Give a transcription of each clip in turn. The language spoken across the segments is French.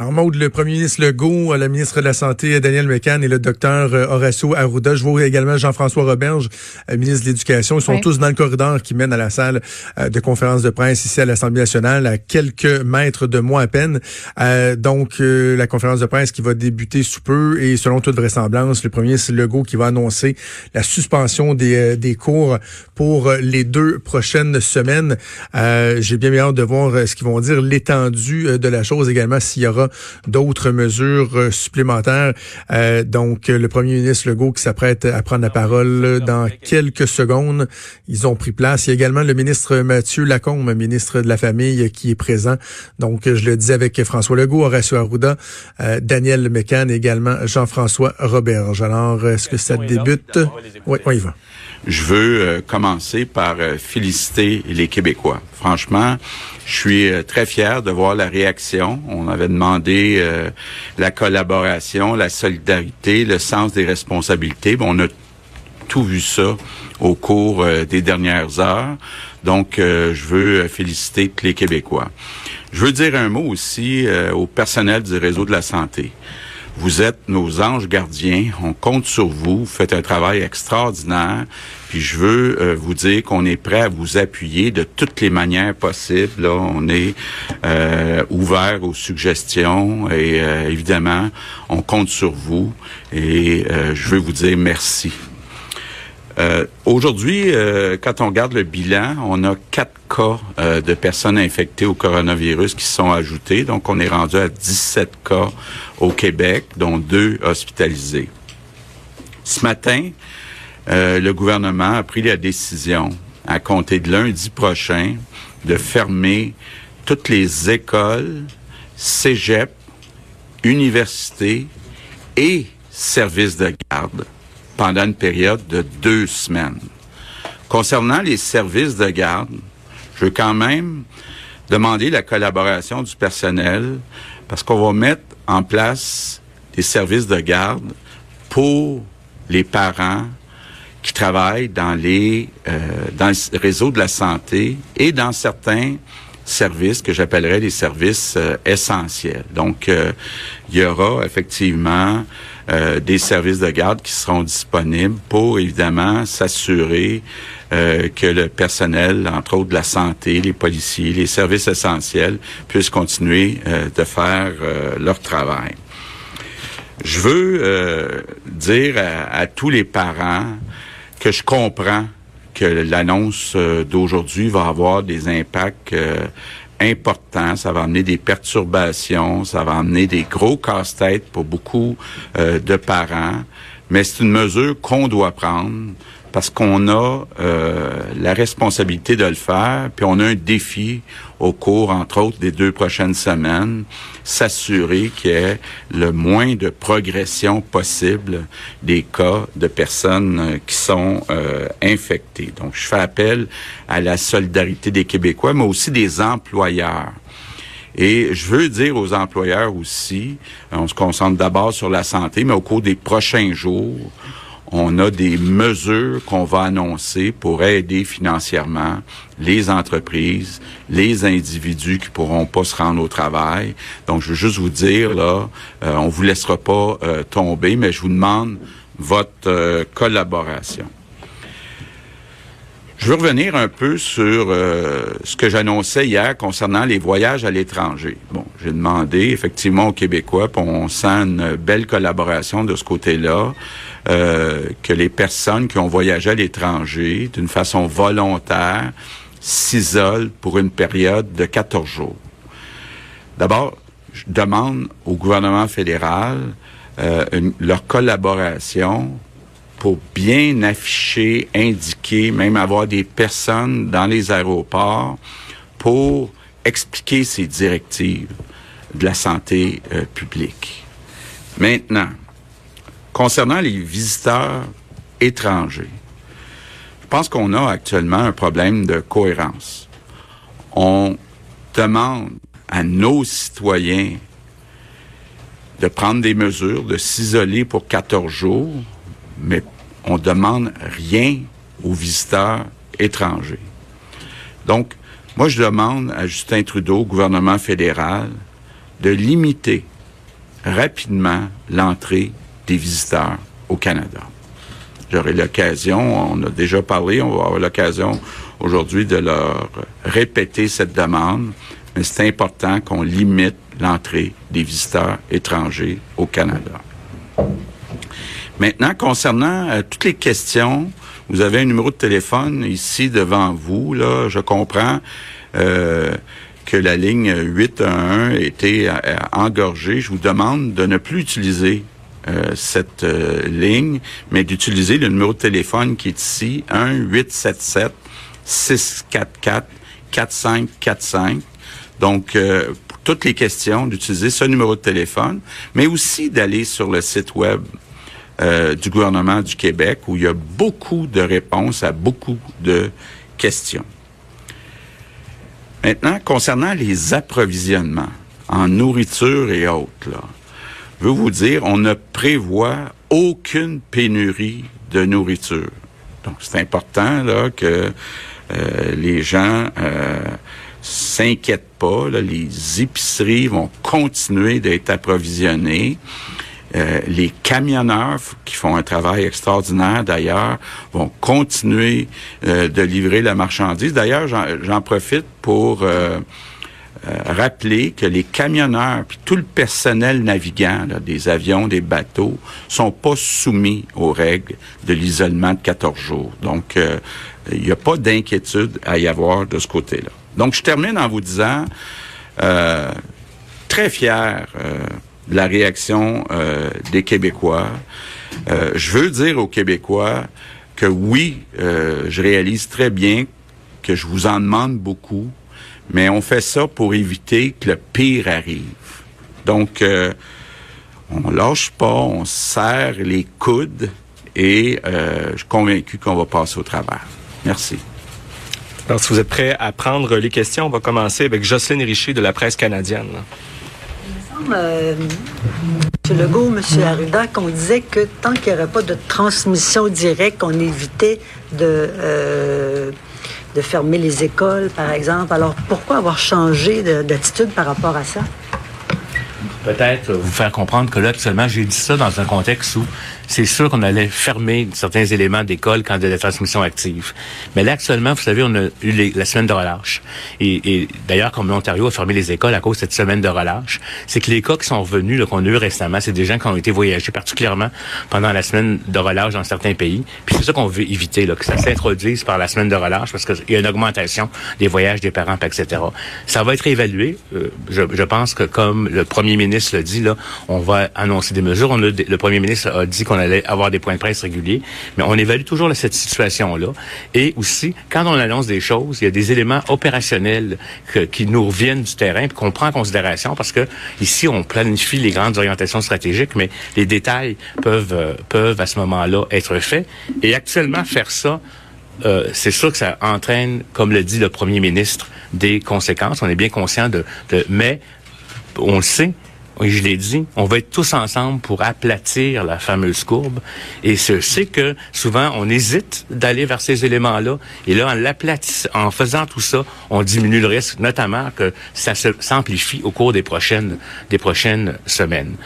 Alors, Maude, le premier ministre Legault, la ministre de la Santé, Daniel Mécan, et le docteur euh, Horacio Arruda. Je vois également Jean-François Roberge, euh, ministre de l'Éducation. Ils sont tous dans le corridor qui mène à la salle euh, de conférence de presse ici à l'Assemblée nationale, à quelques mètres de moi à peine. donc, la conférence de presse qui va débuter sous peu et selon toute vraisemblance, le premier ministre Legault qui va annoncer la suspension des, des cours pour les deux prochaines semaines. J'ai bien hâte de voir ce qu'ils vont dire, l'étendue de la chose également, s'il y aura d'autres mesures euh, supplémentaires. Euh, donc, le premier ministre Legault qui s'apprête à prendre la parole dans quelques secondes. Ils ont pris place. Il y a également le ministre Mathieu Lacombe, ministre de la Famille, qui est présent. Donc, je le disais avec François Legault, Horacio Arruda, euh, Daniel Mécan également Jean-François Roberge. Alors, est-ce que ça débute? Oui, on y va. Je veux commencer par féliciter les Québécois. Franchement, je suis euh, très fier de voir la réaction. On avait demandé euh, la collaboration, la solidarité, le sens des responsabilités. Bon, on a tout vu ça au cours euh, des dernières heures. Donc, je veux féliciter les Québécois. Je veux dire un mot aussi au personnel du réseau de la santé. Vous êtes nos anges gardiens. On compte sur vous. Vous faites un travail extraordinaire. Puis je veux euh, vous dire qu'on est prêt à vous appuyer de toutes les manières possibles. Là, on est euh, ouvert aux suggestions et euh, évidemment, on compte sur vous. Et je veux vous dire merci. Aujourd'hui, quand on regarde le bilan, on a quatre cas de personnes infectées au coronavirus qui sont ajoutés. Donc, on est rendu à 17 cas au Québec, dont deux hospitalisés. Ce matin, euh, le gouvernement a pris la décision, à compter de lundi prochain, de fermer toutes les écoles, cégep, universités et services de garde pendant une période de deux semaines. Concernant les services de garde, je veux quand même demander la collaboration du personnel parce qu'on va mettre en place des services de garde pour les parents qui travaillent dans les euh, dans le réseau de la santé et dans certains services que j'appellerais les services euh, essentiels. Donc, euh, il y aura effectivement des services de garde qui seront disponibles pour évidemment s'assurer que le personnel, entre autres de la santé, les policiers, les services essentiels, puissent continuer de faire leur travail. Je veux dire à, tous les parents que je comprends que l'annonce euh, d'aujourd'hui va avoir des impacts importants, ça va amener des perturbations, ça va amener des gros casse-têtes pour beaucoup euh, de parents, mais c'est une mesure qu'on doit prendre parce qu'on a euh, la responsabilité de le faire, puis on a un défi au cours, entre autres, des deux prochaines semaines, s'assurer qu'il y ait le moins de progression possible des cas de personnes euh, qui sont euh, infectées. Donc, je fais appel à la solidarité des Québécois, mais aussi des employeurs. Et je veux dire aux employeurs aussi, on se concentre d'abord sur la santé, mais au cours des prochains jours, on a des mesures qu'on va annoncer pour aider financièrement les entreprises, les individus qui pourront pas se rendre au travail. Donc, je veux juste vous dire, là, euh, on vous laissera pas euh, tomber, mais je vous demande votre euh, collaboration. Je veux revenir un peu sur ce que j'annonçais hier concernant les voyages à l'étranger. Bon, j'ai demandé effectivement aux Québécois, on sent une belle collaboration de ce côté-là. Euh, que les personnes qui ont voyagé à l'étranger d'une façon volontaire s'isolent pour une période de 14 jours. D'abord, je demande au gouvernement fédéral euh, leur collaboration pour bien afficher, indiquer, même avoir des personnes dans les aéroports pour expliquer ces directives de la santé euh, publique. Maintenant, concernant les visiteurs étrangers, je pense qu'on a actuellement un problème de cohérence. On demande à nos citoyens de prendre des mesures, de s'isoler pour 14 jours, mais on demande rien aux visiteurs étrangers. Donc, moi, je demande à Justin Trudeau, au gouvernement fédéral, de limiter rapidement l'entrée des visiteurs au Canada. J'aurai l'occasion, on a déjà parlé, on va avoir l'occasion aujourd'hui de leur répéter cette demande, mais c'est important qu'on limite l'entrée des visiteurs étrangers au Canada. Maintenant, concernant euh, toutes les questions, vous avez un numéro de téléphone ici devant vous. Là, je comprends euh, que la ligne 811 a été euh, engorgée. Je vous demande de ne plus utiliser euh, cette euh, ligne, mais d'utiliser le numéro de téléphone qui est ici, 1 877 644 4545. Donc, euh, pour toutes les questions, d'utiliser ce numéro de téléphone, mais aussi d'aller sur le site web euh, du gouvernement du Québec où il y a beaucoup de réponses à beaucoup de questions. Maintenant, concernant les approvisionnements en nourriture et autres, là, je veux vous dire, on ne prévoit aucune pénurie de nourriture. Donc, c'est important là que euh, les gens euh, s'inquiètent pas. là. les épiceries vont continuer d'être approvisionnées. Euh, les camionneurs qui font un travail extraordinaire d'ailleurs vont continuer euh, de livrer la marchandise. D'ailleurs, j'en- profite pour euh, rappeler que les camionneurs puis tout le personnel navigant là, des avions, des bateaux sont pas soumis aux règles de l'isolement de 14 jours. Donc, euh, il n'y a pas d'inquiétude à y avoir de ce côté-là. Donc, je termine en vous disant, euh, très fier euh, de la réaction euh, des Québécois. Euh, je veux dire aux Québécois que oui, euh, je réalise très bien que je vous en demande beaucoup, mais on fait ça pour éviter que le pire arrive. Donc, euh, on lâche pas, on serre les coudes et euh, je suis convaincu qu'on va passer au travers. Merci. Alors, si vous êtes prêts à prendre les questions, on va commencer avec Jocelyne Richer de la presse canadienne. Euh, M. Legault, M. Arruda, qu'on disait que tant qu'il n'y aurait pas de transmission directe, on évitait de, euh, de fermer les écoles, par exemple. Alors, pourquoi avoir changé de- d'attitude par rapport à ça? Peut-être vous faire comprendre que là, actuellement, j'ai dit ça dans un contexte où c'est sûr qu'on allait fermer certains éléments d'école quand il y a des transmissions actives. Mais là, actuellement, vous savez, on a eu la semaine de relâche. Et, et d'ailleurs, comme l'Ontario a fermé les écoles à cause de cette semaine de relâche, c'est que les cas qui sont revenus, qu'on a eu récemment, c'est des gens qui ont été voyagés particulièrement pendant la semaine de relâche dans certains pays. Puis c'est ça qu'on veut éviter, là, que ça s'introduise par la semaine de relâche parce qu'il y a une augmentation des voyages des parents, etc. Ça va être évalué. Euh, je, je pense que comme le premier ministre là, on va annoncer des mesures. Le premier ministre a dit qu'on allait avoir des points de presse réguliers, mais on évalue toujours cette situation-là. Et aussi, quand on annonce des choses, il y a des éléments opérationnels qui nous reviennent du terrain, qu'on prend en considération, parce que ici, on planifie les grandes orientations stratégiques, mais les détails peuvent, euh, à ce moment-là être faits. Et actuellement, faire ça, euh, c'est sûr que ça entraîne, comme le dit le premier ministre, des conséquences. On est bien conscient de, de mais on le sait. Oui, je l'ai dit, on va être tous ensemble pour aplatir la fameuse courbe. Et sais que souvent, on hésite d'aller vers ces éléments-là. Et là, en l'aplatissant, en faisant tout ça, on diminue le risque, notamment que ça s'amplifie au cours des prochaines, des prochaines semaines.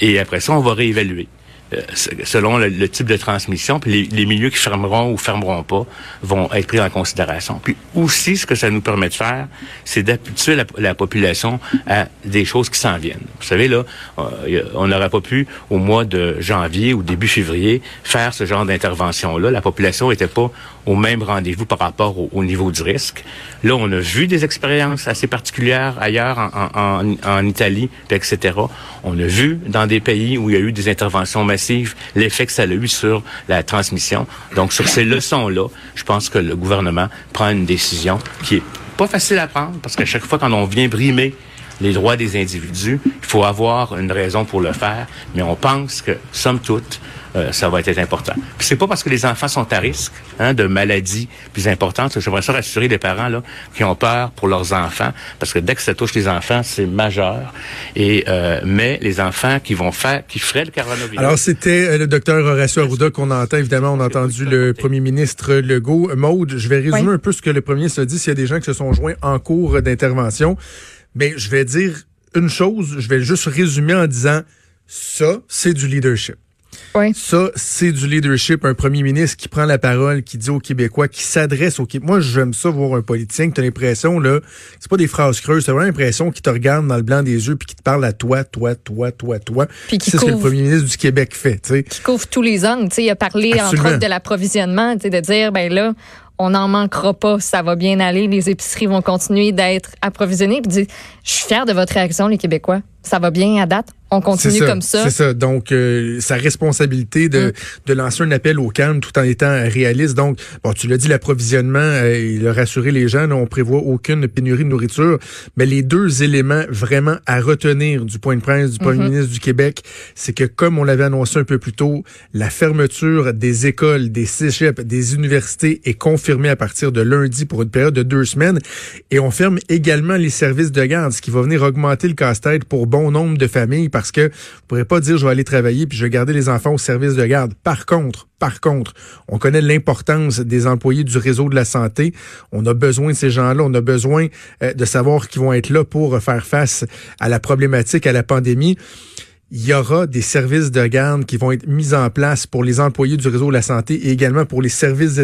Et après ça, on va réévaluer. Euh, selon le, type de transmission, puis les, les, milieux qui fermeront ou fermeront pas vont être pris en considération. Puis aussi, ce que ça nous permet de faire, c'est d'habituer la, la, population à des choses qui s'en viennent. Vous savez, là, euh, on n'aurait pas pu, au mois de janvier ou début février, faire ce genre d'intervention-là. La population n'était pas au même rendez-vous par rapport au, au, niveau du risque. Là, on a vu des expériences assez particulières ailleurs, en Italie, etc. On a vu dans des pays où il y a eu des interventions massives l'effet que ça a eu sur la transmission. Donc, sur ces leçons-là, je pense que le gouvernement prend une décision qui est pas facile à prendre parce qu'à chaque fois quand on vient brimer les droits des individus, il faut avoir une raison pour le faire, mais on pense que, somme toute, euh, ça va être important. Puis c'est pas parce que les enfants sont à risque hein, de maladies plus importantes. J'aimerais ça rassurer les parents là qui ont peur pour leurs enfants, parce que dès que ça touche les enfants, c'est majeur. Et euh, mais les enfants qui vont faire, qui feraient le coronavirus. Alors c'était euh, le docteur Horacio Arruda qu'on entend. Évidemment, on a entendu le premier ministre Legault. Maude, je vais résumer oui. un peu ce que le premier ministre a dit. S'il y a des gens qui se sont joints en cours d'intervention, mais je vais dire une chose. Je vais juste résumer en disant ça, c'est du leadership. Oui. Ça, c'est du leadership. Un premier ministre qui prend la parole, qui dit aux Québécois, qui s'adresse aux Québécois. Moi, j'aime ça voir un politicien qui a l'impression, là, c'est pas des phrases creuses, c'est vraiment l'impression qu'il te regarde dans le blanc des yeux puis qui te parle à toi, toi, toi, toi, toi. Puis qui c'est ce que le premier ministre du Québec fait, tu sais. qui couvre tous les angles. Tu sais, il a parlé Absolument. entre autres de l'approvisionnement, tu sais, de dire ben là, on n'en manquera pas, ça va bien aller, les épiceries vont continuer d'être approvisionnées. Puis dit, je suis fier de votre réaction, les Québécois. Ça va bien à date? On continue ça, comme ça? C'est ça. Donc, euh, sa responsabilité de, Mm. de lancer un appel au calme tout en étant réaliste. Donc, bon, tu l'as dit, l'approvisionnement, euh, il a rassuré les gens, là, on prévoit aucune pénurie de nourriture. Mais les deux éléments vraiment à retenir du point de presse du premier ministre du Québec, c'est que comme on l'avait annoncé un peu plus tôt, la fermeture des écoles, des cégeps, des universités est confirmée à partir de lundi pour une période de deux semaines. Et on ferme également les services de garde, ce qui va venir augmenter le casse-tête pour bon nombre de familles parce que vous pourrez pas dire je vais aller travailler puis je vais garder les enfants au service de garde. Par contre, par contre, on connaît l'importance des employés du réseau de la santé. On a besoin de ces gens-là. On a besoin euh, de savoir qu'ils vont être là pour faire face à la problématique, à la pandémie il y aura des services de garde qui vont être mis en place pour les employés du réseau de la santé et également pour les services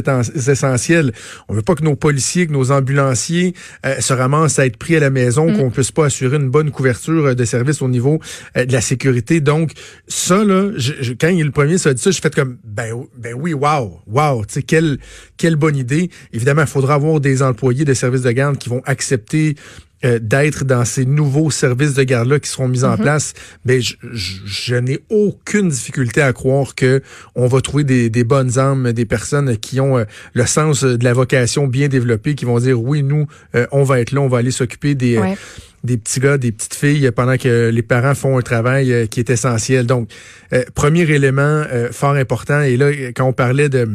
essentiels. On veut pas que nos policiers, que nos ambulanciers euh, se ramassent à être pris à la maison, Mm. qu'on puisse pas assurer une bonne couverture euh, de services au niveau euh, de la sécurité. Donc, ça, là, je, je- quand il, le premier ça dit ça, j'ai fait comme, ben, ben oui, wow, wow, tu sais, quelle, quelle bonne idée. Évidemment, il faudra avoir des employés de services de garde qui vont accepter euh, d'être dans ces nouveaux services de garde-là qui seront mis en Mhm. place, mais je, je- je n'ai aucune difficulté à croire que on va trouver des, des bonnes âmes, des personnes qui ont euh, le sens de la vocation bien développé, qui vont dire oui, nous, euh, on va être là, on va aller s'occuper des, Ouais. des petits gars, des petites filles pendant que les parents font un travail qui est essentiel. Donc, euh, premier élément euh, fort important, et là, quand on parlait de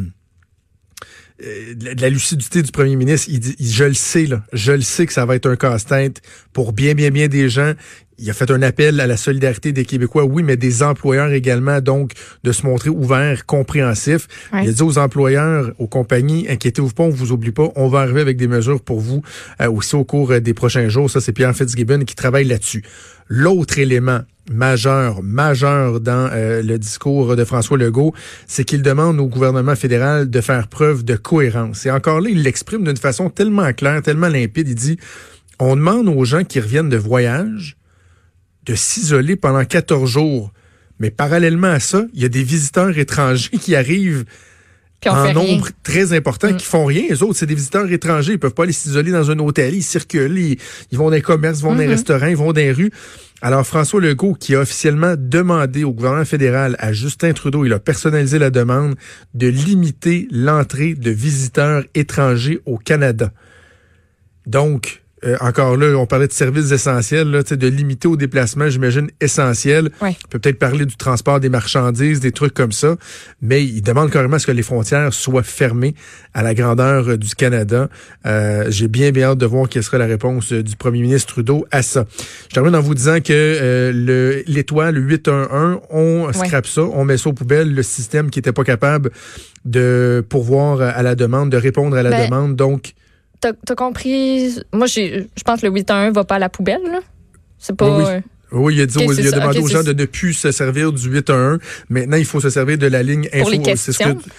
la- de la lucidité du premier ministre, il dit, je le sais, là, je le sais que ça va être un casse-tête pour bien, bien, bien des gens. Il a fait un appel à la solidarité des Québécois, oui, mais des employeurs également, donc de se montrer ouverts, compréhensifs. Ouais. Il a dit aux employeurs, aux compagnies, inquiétez-vous pas, on vous oublie pas, on va arriver avec des mesures pour vous euh, aussi au cours euh, des prochains jours. Ça, c'est Pierre Fitzgibbon qui travaille là-dessus. L'autre élément majeur, majeur dans euh, le discours de François Legault, c'est qu'il demande au gouvernement fédéral de faire preuve de cohérence. Et encore là, il l'exprime d'une façon tellement claire, tellement limpide. Il dit, on demande aux gens qui reviennent de voyage de s'isoler pendant 14 jours. Mais parallèlement à ça, il y a des visiteurs étrangers qui arrivent en rien. nombre très important Mm. qui font rien. Les autres, c'est des visiteurs étrangers. Ils peuvent pas aller s'isoler dans un hôtel. Ils circulent. Ils, ils vont dans les commerces, ils vont dans les Mhm. restaurants, ils vont dans les rues. Alors, François Legault, qui a officiellement demandé au gouvernement fédéral, à Justin Trudeau, il a personnalisé la demande de limiter l'entrée de visiteurs étrangers au Canada. Donc, euh, encore là, on parlait de services essentiels, là, de limiter au déplacement, j'imagine, essentiel. Ouais. On peut peut-être parler du transport des marchandises, des trucs comme ça, mais il demande carrément à ce que les frontières soient fermées à la grandeur euh, du Canada. Euh, J'ai bien, bien hâte de voir quelle sera la réponse du premier ministre Trudeau à ça. Je termine en vous disant que euh, le l'étoile 811, on scrape ça, on met ça aux poubelles, le système qui était pas capable de pourvoir à la demande, de répondre à la Ben, demande. Donc, T'as compris? Moi, je pense que le 811 va pas à la poubelle. là. C'est pas. Oui, oui. euh, Oui, il a, dit, il a demandé aux gens de ne plus se servir du 811. Maintenant, il faut se servir de la ligne info. Pour les C'est ce questions? que-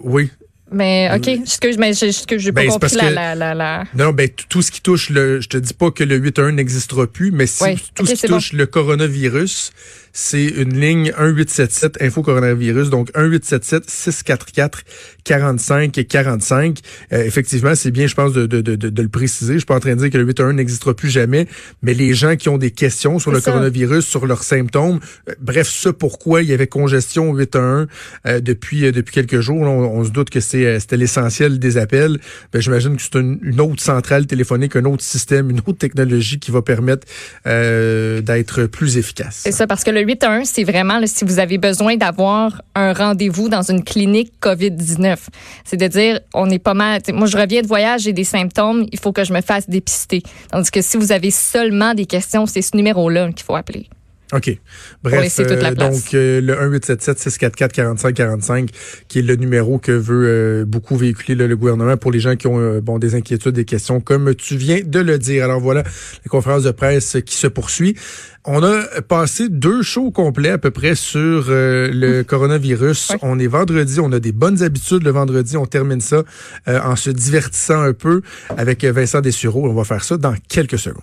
Oui. Mais OK, excuse, mais je- excuse, j'ai pas Ben, c'est compris la, que- la, la, la- Non, ben, tout ce qui touche le, je te dis pas que le 811 n'existera plus, mais si, tout ce qui bon. touche le coronavirus, c'est une ligne 1877 info coronavirus, donc 1877 644 45 et 45. Euh, effectivement, c'est bien, je pense, de, de, de, de- le préciser. Je suis pas en train de dire que le 811 n'existera plus jamais, mais les gens qui ont des questions sur le ça. coronavirus, sur leurs symptômes, euh, bref, ce pourquoi il y avait congestion au 811 euh, depuis euh, depuis quelques jours, là, on, on se doute que c'est euh, c'était l'essentiel des appels. Ben, j'imagine que c'est une, une autre centrale téléphonique, un autre système, une autre technologie qui va permettre euh, d'être plus efficace. C'est ça, parce que le 8-1, c'est vraiment si vous avez besoin d'avoir un rendez-vous dans une clinique COVID-19. C'est de dire, on est pas mal. Moi, je reviens de voyage, j'ai des symptômes, il faut que je me fasse dépister. Tandis que si vous avez seulement des questions, c'est ce numéro-là qu'il faut appeler. OK. Bref, laisser toute la euh, place. donc euh, le 1877-644-4545, qui est le numéro que veut euh, beaucoup véhiculer là, le gouvernement pour les gens qui ont bon des inquiétudes, des questions, comme tu viens de le dire. Alors voilà, la conférence de presse qui se poursuit. On a passé deux shows complets à peu près sur le coronavirus. Ouais. On est vendredi, on a des bonnes habitudes le vendredi. On termine ça en se divertissant un peu avec Vincent Dessureau. On va faire ça dans quelques secondes.